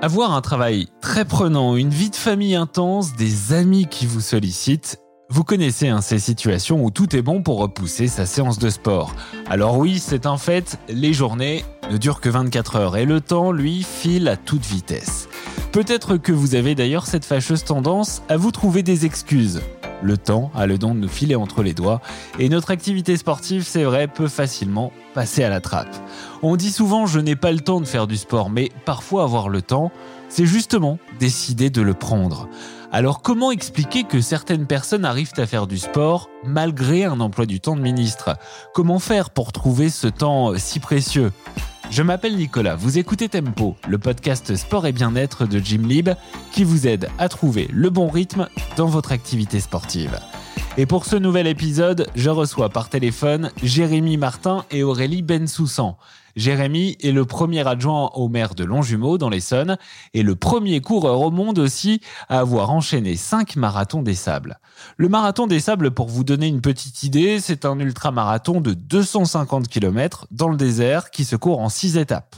Avoir un travail très prenant, une vie de famille intense, des amis qui vous sollicitent, vous connaissez hein, ces situations où tout est bon pour repousser sa séance de sport. Alors oui, c'est un fait, les journées ne durent que 24 heures et le temps, lui, file à toute vitesse. Peut-être que vous avez d'ailleurs cette fâcheuse tendance à vous trouver des excuses. Le temps a le don de nous filer entre les doigts et notre activité sportive, c'est vrai, peut facilement passer à la trappe. On dit souvent je n'ai pas le temps de faire du sport, mais parfois avoir le temps, c'est justement décider de le prendre. Alors comment expliquer que certaines personnes arrivent à faire du sport malgré un emploi du temps de ministre? Comment faire pour trouver ce temps si précieux? Je m'appelle Nicolas, vous écoutez Tempo, le podcast sport et bien-être de Jim Lib qui vous aide à trouver le bon rythme dans votre activité sportive. Et pour ce nouvel épisode, je reçois par téléphone Jérémy Martin et Aurélie Bensoussan. Jérémy est le premier adjoint au maire de Longjumeau dans l'Essonne et le premier coureur au monde aussi à avoir enchaîné 5 marathons des sables. Le marathon des sables, pour vous donner une petite idée, c'est un ultramarathon de 250 km dans le désert qui se court en 6 étapes.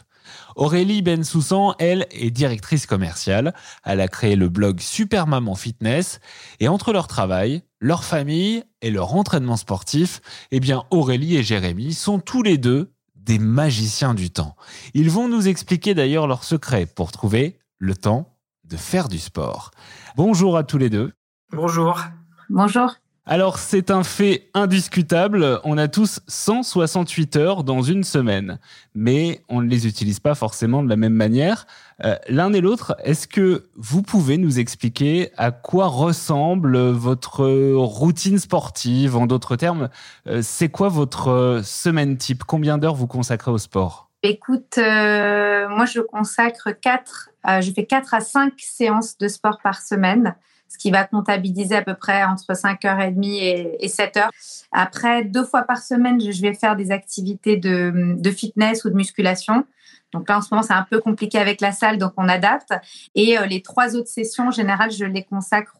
Aurélie Bensoussan, elle, est directrice commerciale. Elle a créé le blog Super Maman Fitness. Et entre leur travail, leur famille et leur entraînement sportif, eh bien, Aurélie et Jérémy sont tous les deux des magiciens du temps. Ils vont nous expliquer d'ailleurs leur secret pour trouver le temps de faire du sport. Bonjour à tous les deux. Bonjour. Bonjour. Alors c'est un fait indiscutable, on a tous 168 heures dans une semaine, mais on ne les utilise pas forcément de la même manière. Euh, l'un et l'autre, est-ce que vous pouvez nous expliquer à quoi ressemble votre routine sportive? En d'autres termes, euh, c'est quoi votre semaine type? Combien d'heures vous consacrez au sport? Écoute, euh, moi je consacre 4, je fais 4 à 5 séances de sport par semaine ce qui va comptabiliser à peu près entre 5h30 et, 7h. Après, deux fois par semaine, je vais faire des activités de, fitness ou de musculation. Donc là, en ce moment, c'est un peu compliqué avec la salle, donc on adapte. Et euh, les trois autres sessions, en général, je les consacre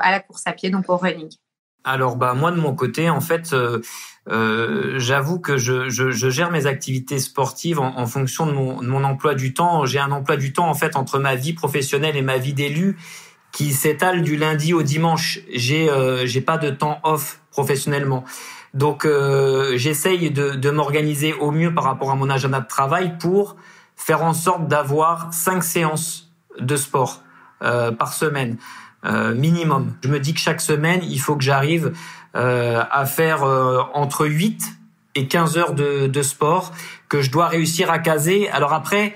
à la course à pied, donc au running. Alors bah moi de mon côté en fait euh, euh, j'avoue que je, gère mes activités sportives en, fonction de mon, de mon, emploi du temps. J'ai un emploi du temps en fait entre ma vie professionnelle et ma vie d'élu qui s'étale du lundi au dimanche. J'ai euh, j'ai pas de temps off professionnellement. Donc euh, j'essaye de, de m'organiser au mieux par rapport à mon agenda de travail pour faire en sorte d'avoir cinq séances de sport euh, par semaine euh, minimum. Je me dis que chaque semaine, il faut que j'arrive euh, à faire euh, entre 8 et 15 heures de, de sport que je dois réussir à caser. Alors après,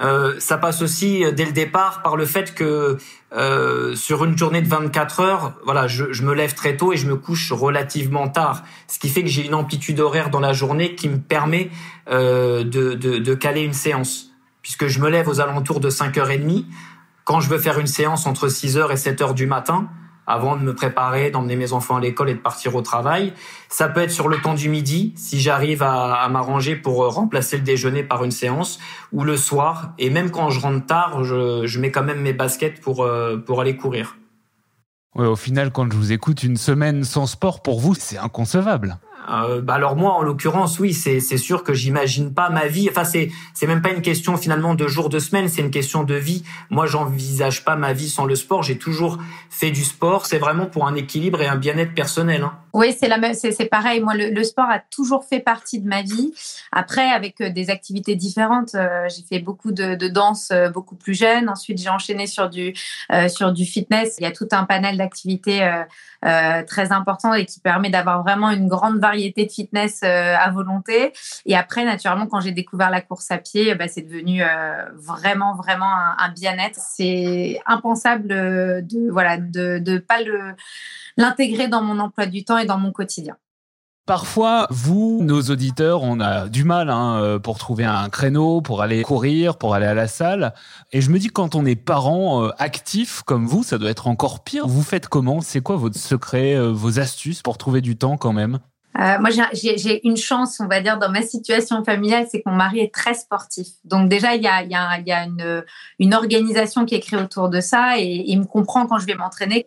euh, ça passe aussi euh, dès le départ par le fait que euh, sur une journée de 24 heures, voilà, je, je, me lève très tôt et je me couche relativement tard, ce qui fait que j'ai une amplitude horaire dans la journée qui me permet euh, de, de, de, caler une séance, puisque je me lève aux alentours de 5h30. Quand je veux faire une séance entre 6h et 7h du matin, avant de me préparer, d'emmener mes enfants à l'école et de partir au travail. Ça peut être sur le temps du midi, si j'arrive à, m'arranger pour euh, remplacer le déjeuner par une séance, ou le soir. Et même quand je rentre tard, je, mets quand même mes baskets pour, euh, pour aller courir. Ouais, au final, quand je vous écoute, une semaine sans sport, pour vous, c'est inconcevable. Euh, bah alors moi, en l'occurrence, oui, c'est sûr que j'imagine pas ma vie. Enfin, c'est c'est même pas une question finalement de jours de semaine, c'est une question de vie. Moi, j'envisage pas ma vie sans le sport. J'ai toujours fait du sport. C'est vraiment pour un équilibre et un bien-être personnel. Hein. Oui, c'est la même, c'est pareil. Moi, le, sport a toujours fait partie de ma vie. Après, avec euh, des activités différentes, euh, j'ai fait beaucoup de, de danse beaucoup plus jeune. Ensuite, j'ai enchaîné sur du sur du fitness. Il y a tout un panel d'activités très important et qui permet d'avoir vraiment une grande variété de fitness euh, à volonté. Et après, naturellement, quand j'ai découvert la course à pied, bah, c'est devenu euh, vraiment, vraiment un, bien-être. C'est impensable de voilà de ne pas l'intégrer dans mon emploi du temps et dans mon quotidien. Parfois, vous, nos auditeurs, on a du mal hein, euh, pour trouver un créneau, pour aller courir, pour aller à la salle. Et je me dis, quand on est parent actif comme vous, ça doit être encore pire. Vous faites comment? C'est quoi votre secret, vos astuces pour trouver du temps quand même? Euh, moi, j'ai une chance, on va dire, dans ma situation familiale, c'est que mon mari est très sportif. Donc déjà, il y a, y a, y a une, une, organisation qui est créée autour de ça et, il me comprend quand je vais m'entraîner.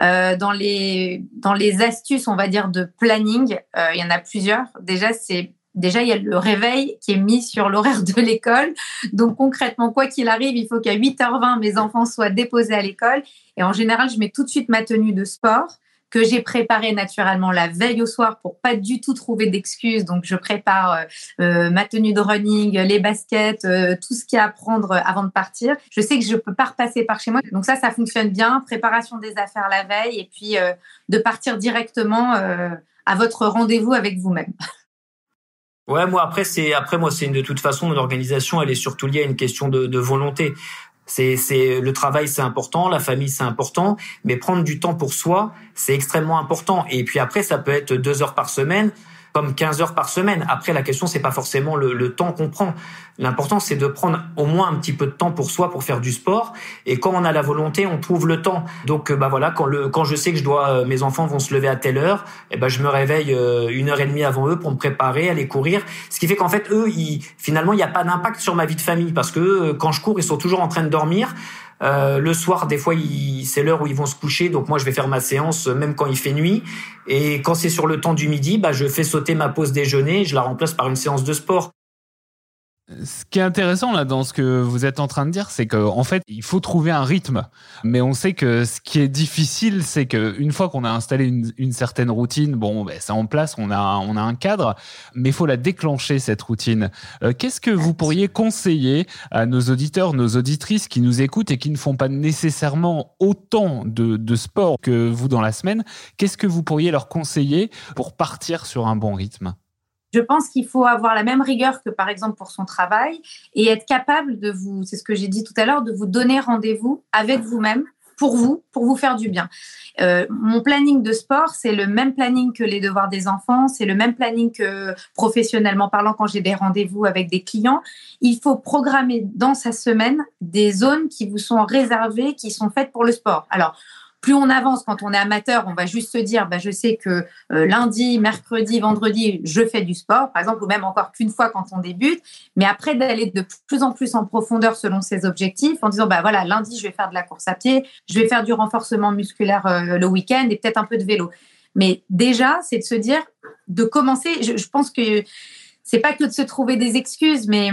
Euh, dans les dans les astuces, on va dire de planning, euh, il y en a plusieurs. Déjà, c'est déjà, il y a le réveil qui est mis sur l'horaire de l'école. Donc, concrètement, quoi qu'il arrive, il faut qu'à 8h20, mes enfants soient déposés à l'école. Et en général, je mets tout de suite ma tenue de sport que j'ai préparée naturellement la veille au soir pour pas du tout trouver d'excuses. Donc, je prépare euh, euh, ma tenue de running, les baskets, euh, tout ce qu'il y a à prendre avant de partir. Je sais que je peux pas repasser par chez moi. Donc ça, ça fonctionne bien. Préparation des affaires la veille et puis de partir directement à votre rendez-vous avec vous-même. Ouais, moi après c'est après moi c'est de toute façon mon organisation elle est surtout liée à une question de volonté. C'est c'est le travail c'est important, la famille c'est important, mais prendre du temps pour soi c'est extrêmement important. Et puis après ça peut être deux heures par semaine comme 15 heures par semaine. Après, la question, c'est pas forcément le, le temps qu'on prend. L'important, c'est de prendre au moins un petit peu de temps pour soi, pour faire du sport. Et quand on a la volonté, on trouve le temps. Donc, euh, bah voilà, quand le, quand je sais que je dois, euh, mes enfants vont se lever à telle heure, et eh ben, je me réveille euh, une heure et demie avant eux pour me préparer, aller courir. Ce qui fait qu'en fait, eux, ils, finalement, il n'y a pas d'impact sur ma vie de famille parce que quand je cours, ils sont toujours en train de dormir. Euh, le soir, des fois, c'est l'heure où ils vont se coucher, donc moi je vais faire ma séance euh, même quand il fait nuit. Et quand c'est sur le temps du midi, bah, je fais sauter ma pause déjeuner, je la remplace par une séance de sport. Ce qui est intéressant là dans ce que vous êtes en train de dire, c'est qu'en fait, il faut trouver un rythme. Mais on sait que ce qui est difficile, c'est qu'une fois qu'on a installé une, certaine routine, bon, ben, c'est en place, on a, on a un cadre, mais il faut la déclencher cette routine. Euh, qu'est-ce que vous pourriez conseiller à nos auditeurs, nos auditrices qui nous écoutent et qui ne font pas nécessairement autant de, de sport que vous dans la semaine Qu'est-ce que vous pourriez leur conseiller pour partir sur un bon rythme? Je pense qu'il faut avoir la même rigueur que par exemple pour son travail et être capable de vous, c'est ce que j'ai dit tout à l'heure, de vous donner rendez-vous avec vous-même pour vous, pour vous faire du bien. Euh, mon planning de sport, c'est le même planning que les devoirs des enfants, c'est le même planning que professionnellement parlant quand j'ai des rendez-vous avec des clients. Il faut programmer dans sa semaine des zones qui vous sont réservées, qui sont faites pour le sport. Alors, plus on avance, quand on est amateur, on va juste se dire, bah, je sais que euh, lundi, mercredi, vendredi, je fais du sport, par exemple, ou même encore qu'une fois quand on débute. Mais après, d'aller de plus en plus en profondeur selon ses objectifs, en disant, bah voilà, lundi, je vais faire de la course à pied, je vais faire du renforcement musculaire euh, le week-end et peut-être un peu de vélo. Mais déjà, c'est de se dire, de commencer. Je, pense que c'est pas que de se trouver des excuses, mais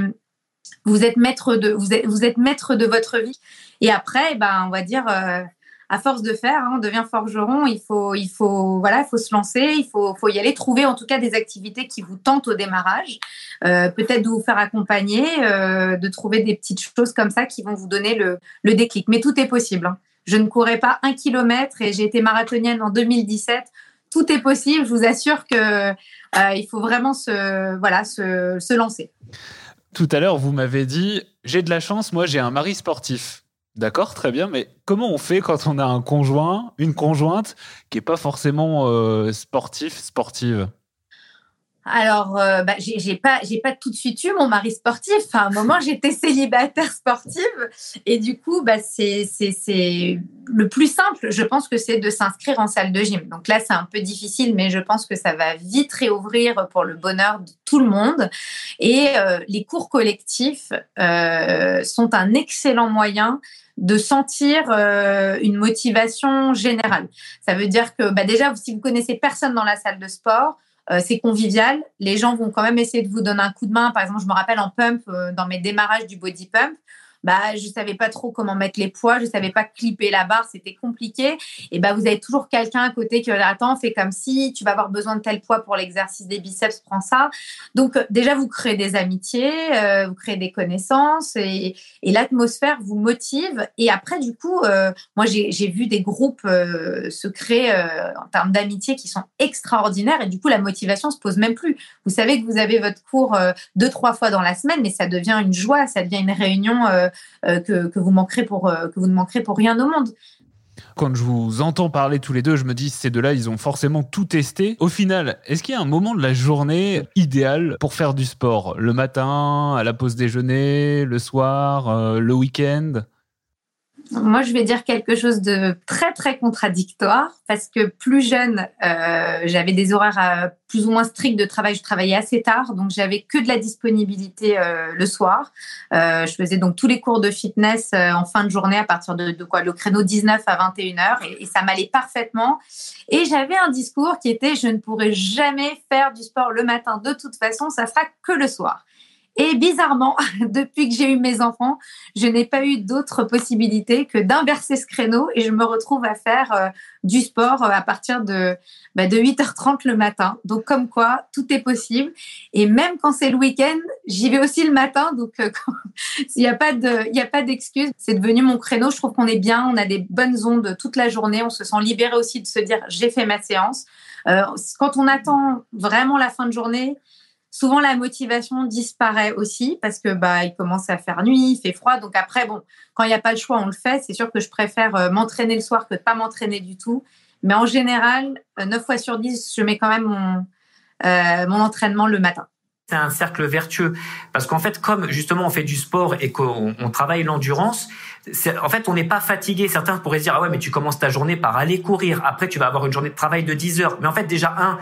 vous êtes maître de vous êtes, vous êtes maître de votre vie. Et après, ben, on va dire. Euh, à force de faire, hein, on devient forgeron. Il faut, il faut, voilà, il faut se lancer, il faut, faut y aller, trouver en tout cas des activités qui vous tentent au démarrage. Euh, peut-être de vous faire accompagner, euh, de trouver des petites choses comme ça qui vont vous donner le, le déclic. Mais tout est possible. Hein. Je ne courais pas un kilomètre et j'ai été marathonienne en 2017. Tout est possible. Je vous assure que euh, il faut vraiment se, voilà, se, se lancer. Tout à l'heure, vous m'avez dit, j'ai de la chance, moi j'ai un mari sportif. D'accord, très bien, mais comment on fait quand on a un conjoint, une conjointe qui n'est pas forcément euh, sportif, sportive? Alors, euh, bah, j'ai pas, j'ai pas tout de suite eu mon mari sportif. à un moment, j'étais célibataire sportive, et du coup, bah, c'est, c'est, le plus simple. Je pense que c'est de s'inscrire en salle de gym. Donc là, c'est un peu difficile, mais je pense que ça va vite réouvrir pour le bonheur de tout le monde. Et euh, les cours collectifs sont un excellent moyen de sentir euh, une motivation générale. Ça veut dire que bah déjà, si vous connaissez personne dans la salle de sport, euh, c'est convivial. Les gens vont quand même essayer de vous donner un coup de main. Par exemple, je me rappelle en pump, euh, dans mes démarrages du body pump, bah je savais pas trop comment mettre les poids, je savais pas clipper la barre, c'était compliqué. Et bah vous avez toujours quelqu'un à côté qui attends, fais comme si tu vas avoir besoin de tel poids pour l'exercice des biceps, prends ça. Donc euh, déjà vous créez des amitiés, euh, vous créez des connaissances et, et l'atmosphère vous motive. Et après du coup, euh, moi j'ai vu des groupes se créer en termes d'amitié qui sont extraordinaires et du coup la motivation se pose même plus. Vous savez que vous avez votre cours deux trois fois dans la semaine, mais ça devient une joie, ça devient une réunion que, vous pour, euh, que vous ne manquerez pour rien au monde. Quand je vous entends parler tous les deux, je me dis ces deux-là, ils ont forcément tout testé. Au final, est-ce qu'il y a un moment de la journée idéal pour faire du sport? Le matin, à la pause déjeuner, le soir, euh, le week-end? Moi, je vais dire quelque chose de très très contradictoire parce que plus jeune, euh, j'avais des horaires euh, plus ou moins stricts de travail. Je travaillais assez tard, donc j'avais que de la disponibilité euh, le soir. Je faisais donc tous les cours de fitness en fin de journée à partir de, quoi le créneau 19 à 21 h et, et ça m'allait parfaitement. Et j'avais un discours qui était je ne pourrai jamais faire du sport le matin. De toute façon, ça sera que le soir. Et bizarrement, depuis que j'ai eu mes enfants, je n'ai pas eu d'autre possibilité que d'inverser ce créneau et je me retrouve à faire euh, du sport euh, à partir de, bah, de 8h30 le matin. Donc comme quoi, tout est possible. Et même quand c'est le week-end, j'y vais aussi le matin. Donc euh, il n'y a pas d'excuse. C'est devenu mon créneau. Je trouve qu'on est bien, on a des bonnes ondes toute la journée. On se sent libéré aussi de se dire j'ai fait ma séance. Euh, quand on attend vraiment la fin de journée, Souvent, la motivation disparaît aussi parce que bah il commence à faire nuit, il fait froid. Donc après, bon, quand il n'y a pas le choix, on le fait. C'est sûr que je préfère euh, m'entraîner le soir que de pas m'entraîner du tout. Mais en général, 9 euh, fois sur 10, je mets quand même mon, euh, mon entraînement le matin c'est un cercle vertueux parce qu'en fait comme justement on fait du sport et qu'on on travaille l'endurance en fait on n'est pas fatigué certains pourraient se dire ah ouais mais tu commences ta journée par aller courir après tu vas avoir une journée de travail de 10 heures mais en fait déjà un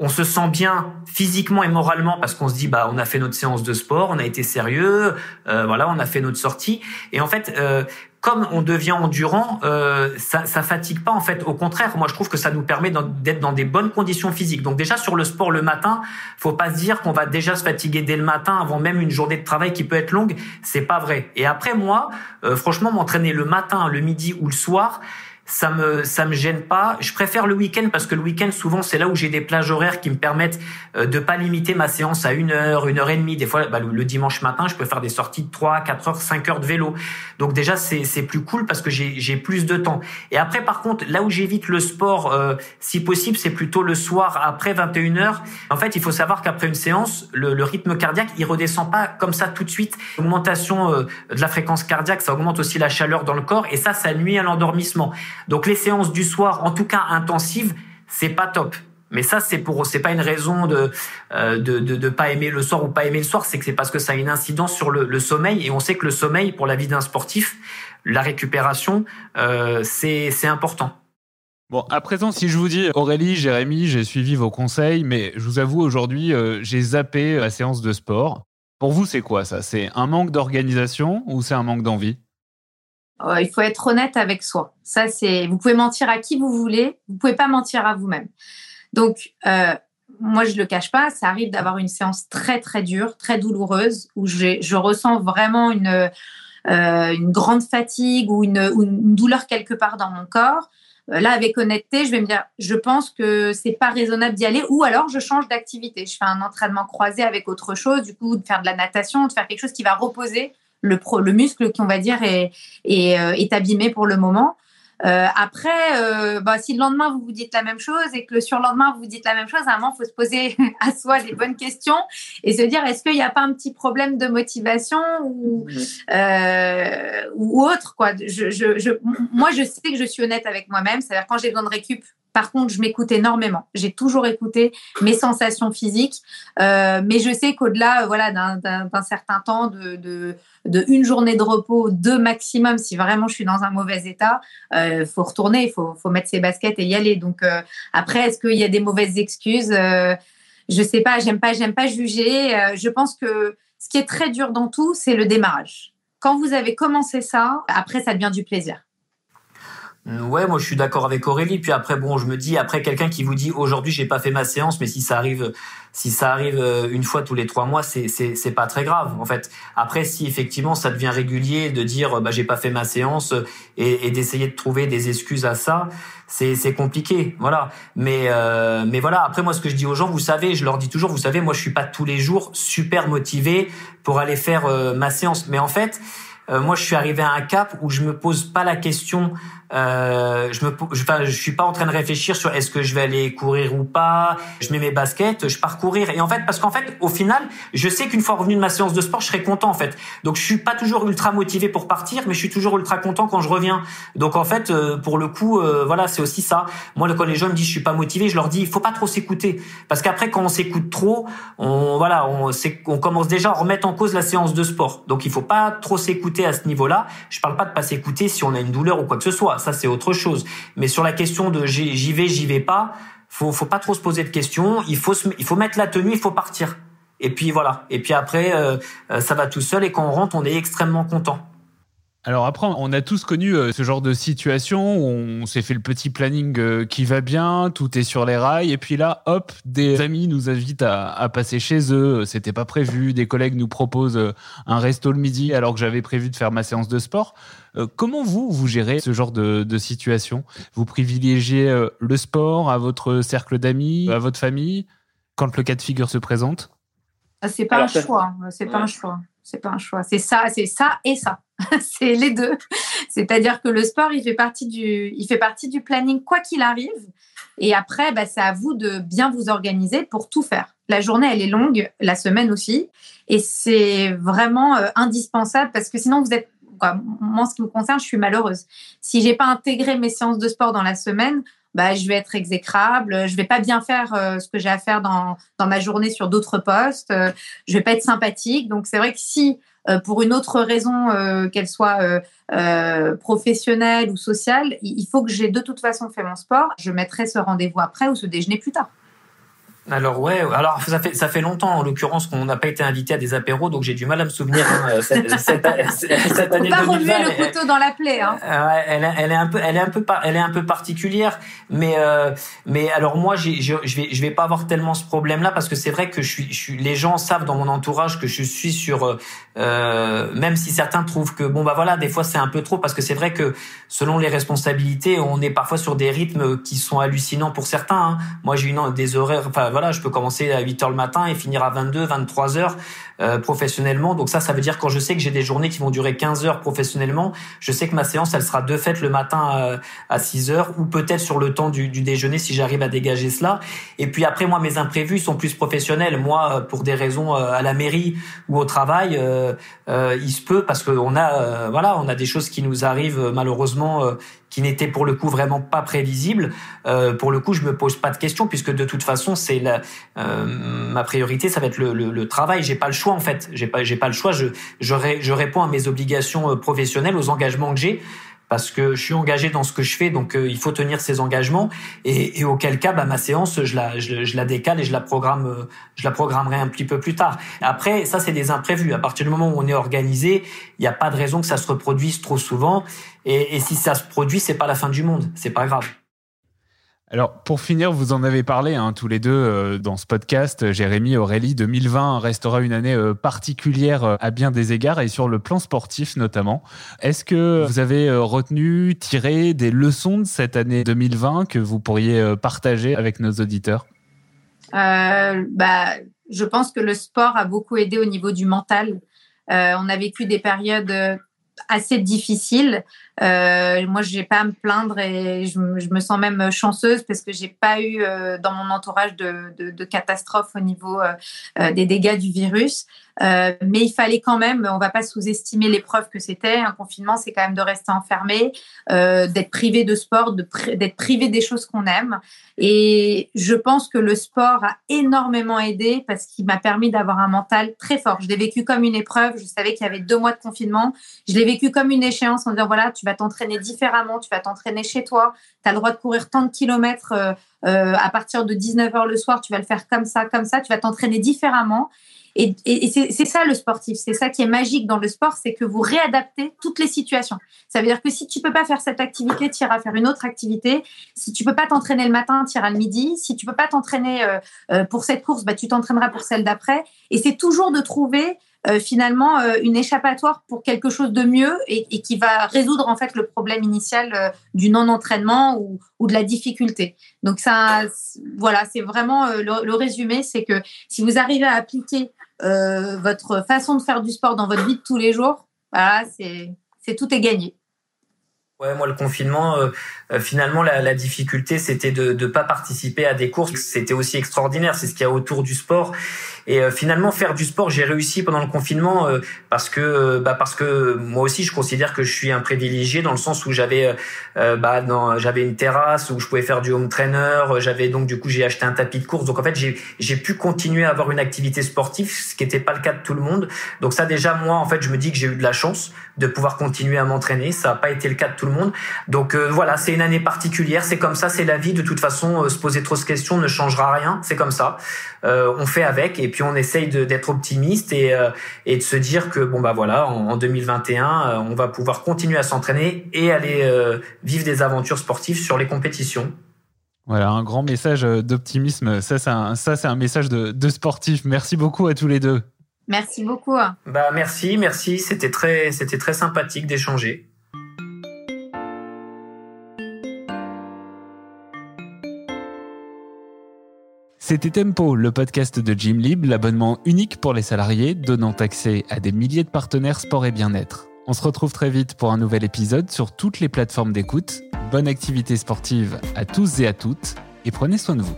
on se sent bien physiquement et moralement parce qu'on se dit bah on a fait notre séance de sport, on a été sérieux, euh, voilà, on a fait notre sortie. Et en fait, euh, comme on devient endurant, euh, ça, ça fatigue pas en fait. Au contraire, moi je trouve que ça nous permet d'être dans des bonnes conditions physiques. Donc déjà sur le sport le matin, faut pas se dire qu'on va déjà se fatiguer dès le matin avant même une journée de travail qui peut être longue. C'est pas vrai. Et après moi, euh, franchement, m'entraîner le matin, le midi ou le soir ça me ça me gêne pas. Je préfère le week-end parce que le week-end souvent c'est là où j'ai des plages horaires qui me permettent euh, de pas limiter ma séance à une heure, une heure et demie. Des fois, bah, le, dimanche matin, je peux faire des sorties de 3, 4 heures, 5 heures de vélo. Donc déjà c'est c'est plus cool parce que j'ai j'ai plus de temps. Et après par contre, là où j'évite le sport, euh, si possible, c'est plutôt le soir après 21 heures. En fait, il faut savoir qu'après une séance, le, le, rythme cardiaque il redescend pas comme ça tout de suite. L'augmentation euh, de la fréquence cardiaque, ça augmente aussi la chaleur dans le corps et ça, ça nuit à l'endormissement. Donc les séances du soir, en tout cas intensives, c'est pas top. Mais ça, c'est pour, c'est pas une raison de, euh, de, de, de, pas aimer le soir ou pas aimer le soir. C'est que c'est parce que ça a une incidence sur le, sommeil. Et on sait que le sommeil, pour la vie d'un sportif, la récupération, euh, c'est, c'est important. Bon, à présent, si je vous dis Aurélie, Jérémy, j'ai suivi vos conseils, mais je vous avoue aujourd'hui, euh, j'ai zappé la séance de sport. Pour vous, c'est quoi ça? C'est un manque d'organisation ou c'est un manque d'envie? Il faut être honnête avec soi. Ça, c'est. Vous pouvez mentir à qui vous voulez, vous pouvez pas mentir à vous-même. Donc, euh, moi, je le cache pas. Ça arrive d'avoir une séance très très dure, très douloureuse, où je ressens vraiment une euh, une grande fatigue ou une, une, douleur quelque part dans mon corps. Euh, là, avec honnêteté, je vais me dire, je pense que c'est pas raisonnable d'y aller, ou alors je change d'activité. Je fais un entraînement croisé avec autre chose, du coup, de faire de la natation, de faire quelque chose qui va reposer le, pro, le muscle qu'on va dire est, est, euh, est, abîmé pour le moment. Euh, après, euh, bah, si le lendemain vous vous dites la même chose et que le surlendemain vous vous dites la même chose, à un moment, il faut se poser à soi des bonnes questions et se dire est-ce qu'il n'y a pas un petit problème de motivation ou, ou autre quoi. Je, je, je, moi, je sais que je suis honnête avec moi-même. C'est-à-dire quand j'ai besoin de récup, par contre, je m'écoute énormément. J'ai toujours écouté mes sensations physiques, euh, mais je sais qu'au-delà, voilà, d'un certain temps, de, de, une journée de repos, deux maximum, si vraiment je suis dans un mauvais état, euh, faut retourner, faut, faut mettre ses baskets et y aller. Donc euh, après, est-ce qu'il y a des mauvaises excuses? Euh, Je sais pas. J'aime pas, j'aime pas juger. Euh, je pense que ce qui est très dur dans tout, c'est le démarrage. Quand vous avez commencé ça, après, ça devient du plaisir. Ouais, moi je suis d'accord avec Aurélie. Puis après, bon, je me dis après quelqu'un qui vous dit aujourd'hui j'ai pas fait ma séance, mais si ça arrive, si ça arrive euh, une fois tous les trois mois, c'est c'est c'est pas très grave en fait. Après, si effectivement ça devient régulier de dire bah j'ai pas fait ma séance et, et d'essayer de trouver des excuses à ça, c'est c'est compliqué, voilà. Mais euh, mais voilà. Après moi ce que je dis aux gens, vous savez, je leur dis toujours, vous savez, moi je suis pas tous les jours super motivé pour aller faire euh, ma séance, mais en fait. moi, je suis arrivé à un cap où je me pose pas la question Euh, je me, je, enfin, je suis pas en train de réfléchir sur est-ce que je vais aller courir ou pas. Je mets mes baskets, je pars courir. Et en fait, parce qu'en fait, au final, je sais qu'une fois revenu de ma séance de sport, je serai content en fait. Donc, je suis pas toujours ultra motivé pour partir, mais je suis toujours ultra content quand je reviens. Donc, en fait, euh, pour le coup, euh, voilà, c'est aussi ça. Moi, quand les gens me disent je suis pas motivé, je leur dis il faut pas trop s'écouter, parce qu'après, quand on s'écoute trop, on voilà, on, on commence déjà à remettre en cause la séance de sport. Donc, il faut pas trop s'écouter à ce niveau-là. Je parle pas de pas s'écouter si on a une douleur ou quoi que ce soit ça c'est autre chose. Mais sur la question de j'y vais, j'y vais pas, faut faut pas trop se poser de questions. Il faut il faut mettre la tenue, il faut partir. Et puis voilà. Et puis après, euh, euh, ça va tout seul. Et quand on rentre, on est extrêmement content. Alors après, on a tous connu euh, ce genre de situation où on s'est fait le petit planning euh, qui va bien, tout est sur les rails, et puis là, hop, des amis nous invitent à, passer chez eux, c'était pas prévu, des collègues nous proposent euh, un resto le midi alors que j'avais prévu de faire ma séance de sport. Comment vous, vous gérez ce genre de, de situation? Vous privilégiez le sport à votre cercle d'amis, à votre famille, quand le cas de figure se présente? Ah, C'est pas, un choix, c'est pas un choix, c'est pas un choix, c'est ça, c'est ça et ça. c'est les deux. C'est-à-dire que le sport, il fait partie du, il fait partie du planning quoi qu'il arrive. Et après, bah, c'est à vous de bien vous organiser pour tout faire. La journée, elle est longue, la semaine aussi, et c'est vraiment euh, indispensable parce que sinon vous êtes moi, en ce qui me concerne, je suis malheureuse. Si j'ai pas intégré mes séances de sport dans la semaine, bah, je vais être exécrable, je vais pas bien faire euh, ce que j'ai à faire dans, dans ma journée sur d'autres postes, euh, je vais pas être sympathique. Donc c'est vrai que si pour une autre raison, euh, qu'elle soit euh, professionnelle ou sociale, il faut que j'ai de toute façon fait mon sport. Je mettrai ce rendez-vous après ou ce déjeuner plus tard. Alors ouais, alors ça fait ça fait longtemps en l'occurrence qu'on n'a pas été invité à des apéros, donc j'ai du mal à me souvenir hein, cette, cette, cette, année pas 2020. le couteau dans la plaie. Hein. elle, elle, est un peu, elle est un peu, elle est un peu particulière, mais euh, mais alors moi j'ai, je, je vais je vais pas avoir tellement ce problème-là parce que c'est vrai que je suis, je suis, les gens savent dans mon entourage que je suis sur, euh, même si certains trouvent que bon bah voilà des fois c'est un peu trop parce que c'est vrai que selon les responsabilités on est parfois sur des rythmes qui sont hallucinants pour certains. Hein. Moi j'ai une des horaires, enfin voilà, je peux commencer à 8 heures le matin et finir à 22, 23 heures euh, professionnellement. Donc ça, ça veut dire quand je sais que j'ai des journées qui vont durer 15 heures professionnellement, je sais que ma séance, elle sera de fait le matin à, 6 heures ou peut-être sur le temps du, déjeuner si j'arrive à dégager cela. Et puis après, moi, mes imprévus sont plus professionnels. Moi, euh, pour des raisons euh, à la mairie ou au travail, il se peut parce qu'on a, voilà, on a des choses qui nous arrivent malheureusement qui n'était pour le coup vraiment pas prévisible, euh, pour le coup, je me pose pas de questions puisque de toute façon, c'est euh, ma priorité, ça va être le, le, le travail. J'ai pas le choix en fait. J'ai pas j'ai pas le choix. Je je, je réponds à mes obligations euh, professionnelles, aux engagements que j'ai parce que je suis engagé dans ce que je fais, donc euh, il faut tenir ses engagements. Et, et auquel cas, bah, ma séance, je la, je, je, la décale et je la programme, euh, je la programmerai un petit peu plus tard. Après, ça c'est des imprévus. À partir du moment où on est organisé, il n'y a pas de raison que ça se reproduise trop souvent. Et, et si ça se produit, c'est pas la fin du monde, c'est pas grave. Alors, pour finir, vous en avez parlé hein, tous les deux euh, dans ce podcast. Jérémy, Aurélie, 2020 restera une année euh, particulière euh, à bien des égards et sur le plan sportif notamment. Est-ce que vous avez retenu, tiré des leçons de cette année 2020 que vous pourriez partager avec nos auditeurs? Bah, Je pense que le sport a beaucoup aidé au niveau du mental. on a vécu des périodes assez difficiles euh, moi, j'ai pas à me plaindre et je, me sens même chanceuse parce que j'ai pas eu euh, dans mon entourage de, de, catastrophe au niveau euh, des dégâts du virus. Mais il fallait quand même, on va pas sous-estimer l'épreuve que c'était. Un confinement, c'est quand même de rester enfermé, d'être privé de sport, d'être privé des choses qu'on aime. Et je pense que le sport a énormément aidé parce qu'il m'a permis d'avoir un mental très fort. Je l'ai vécu comme une épreuve. Je savais qu'il y avait deux mois de confinement. Je l'ai vécu comme une échéance en disant voilà, tu vas t'entraîner différemment, tu vas t'entraîner chez toi, tu as le droit de courir tant de kilomètres euh, euh, à partir de 19h le soir, tu vas le faire comme ça, comme ça, tu vas t'entraîner différemment. Et, c'est ça le sportif, c'est ça qui est magique dans le sport, c'est que vous réadaptez toutes les situations. Ça veut dire que si tu peux pas faire cette activité, tu iras faire une autre activité. Si tu peux pas t'entraîner le matin, tu iras le midi. Si tu peux pas t'entraîner euh, pour cette course, bah, tu t'entraîneras pour celle d'après. Et c'est toujours de trouver finalement euh, une échappatoire pour quelque chose de mieux et, qui va résoudre en fait le problème initial euh, du non-entraînement ou, de la difficulté. Donc ça, voilà, c'est vraiment le, résumé, c'est que si vous arrivez à appliquer votre façon de faire du sport dans votre vie de tous les jours, voilà, c'est tout est gagné. Ouais, moi le confinement, euh, euh, finalement la, la difficulté c'était de ne pas participer à des courses. C'était aussi extraordinaire, c'est ce qu'il y a autour du sport. Et euh, finalement faire du sport, j'ai réussi pendant le confinement parce que bah parce que moi aussi je considère que je suis un privilégié dans le sens où j'avais bah j'avais une terrasse où je pouvais faire du home trainer. J'avais donc du coup j'ai acheté un tapis de course. Donc en fait j'ai j'ai pu continuer à avoir une activité sportive, ce qui n'était pas le cas de tout le monde. Donc ça déjà moi en fait je me dis que j'ai eu de la chance de pouvoir continuer à m'entraîner. Ça n'a pas été le cas de tout le monde. Donc euh, voilà, c'est une année particulière, c'est comme ça, c'est la vie. De toute façon, euh, se poser trop de questions ne changera rien, c'est comme ça. Euh, on fait avec et puis on essaye d'être optimiste et, et de se dire que bon bah voilà, en, 2021, on va pouvoir continuer à s'entraîner et aller vivre des aventures sportives sur les compétitions. Voilà, un grand message d'optimisme. Ça, c'est un, ça, c'est un message de, de sportif. Merci beaucoup à tous les deux. Merci beaucoup. Bah merci, merci. C'était très, c'était très sympathique d'échanger. C'était Tempo, le podcast de Jim Lib, l'abonnement unique pour les salariés, donnant accès à des milliers de partenaires sport et bien-être. On se retrouve très vite pour un nouvel épisode sur toutes les plateformes d'écoute. Bonne activité sportive à tous et à toutes, et prenez soin de vous.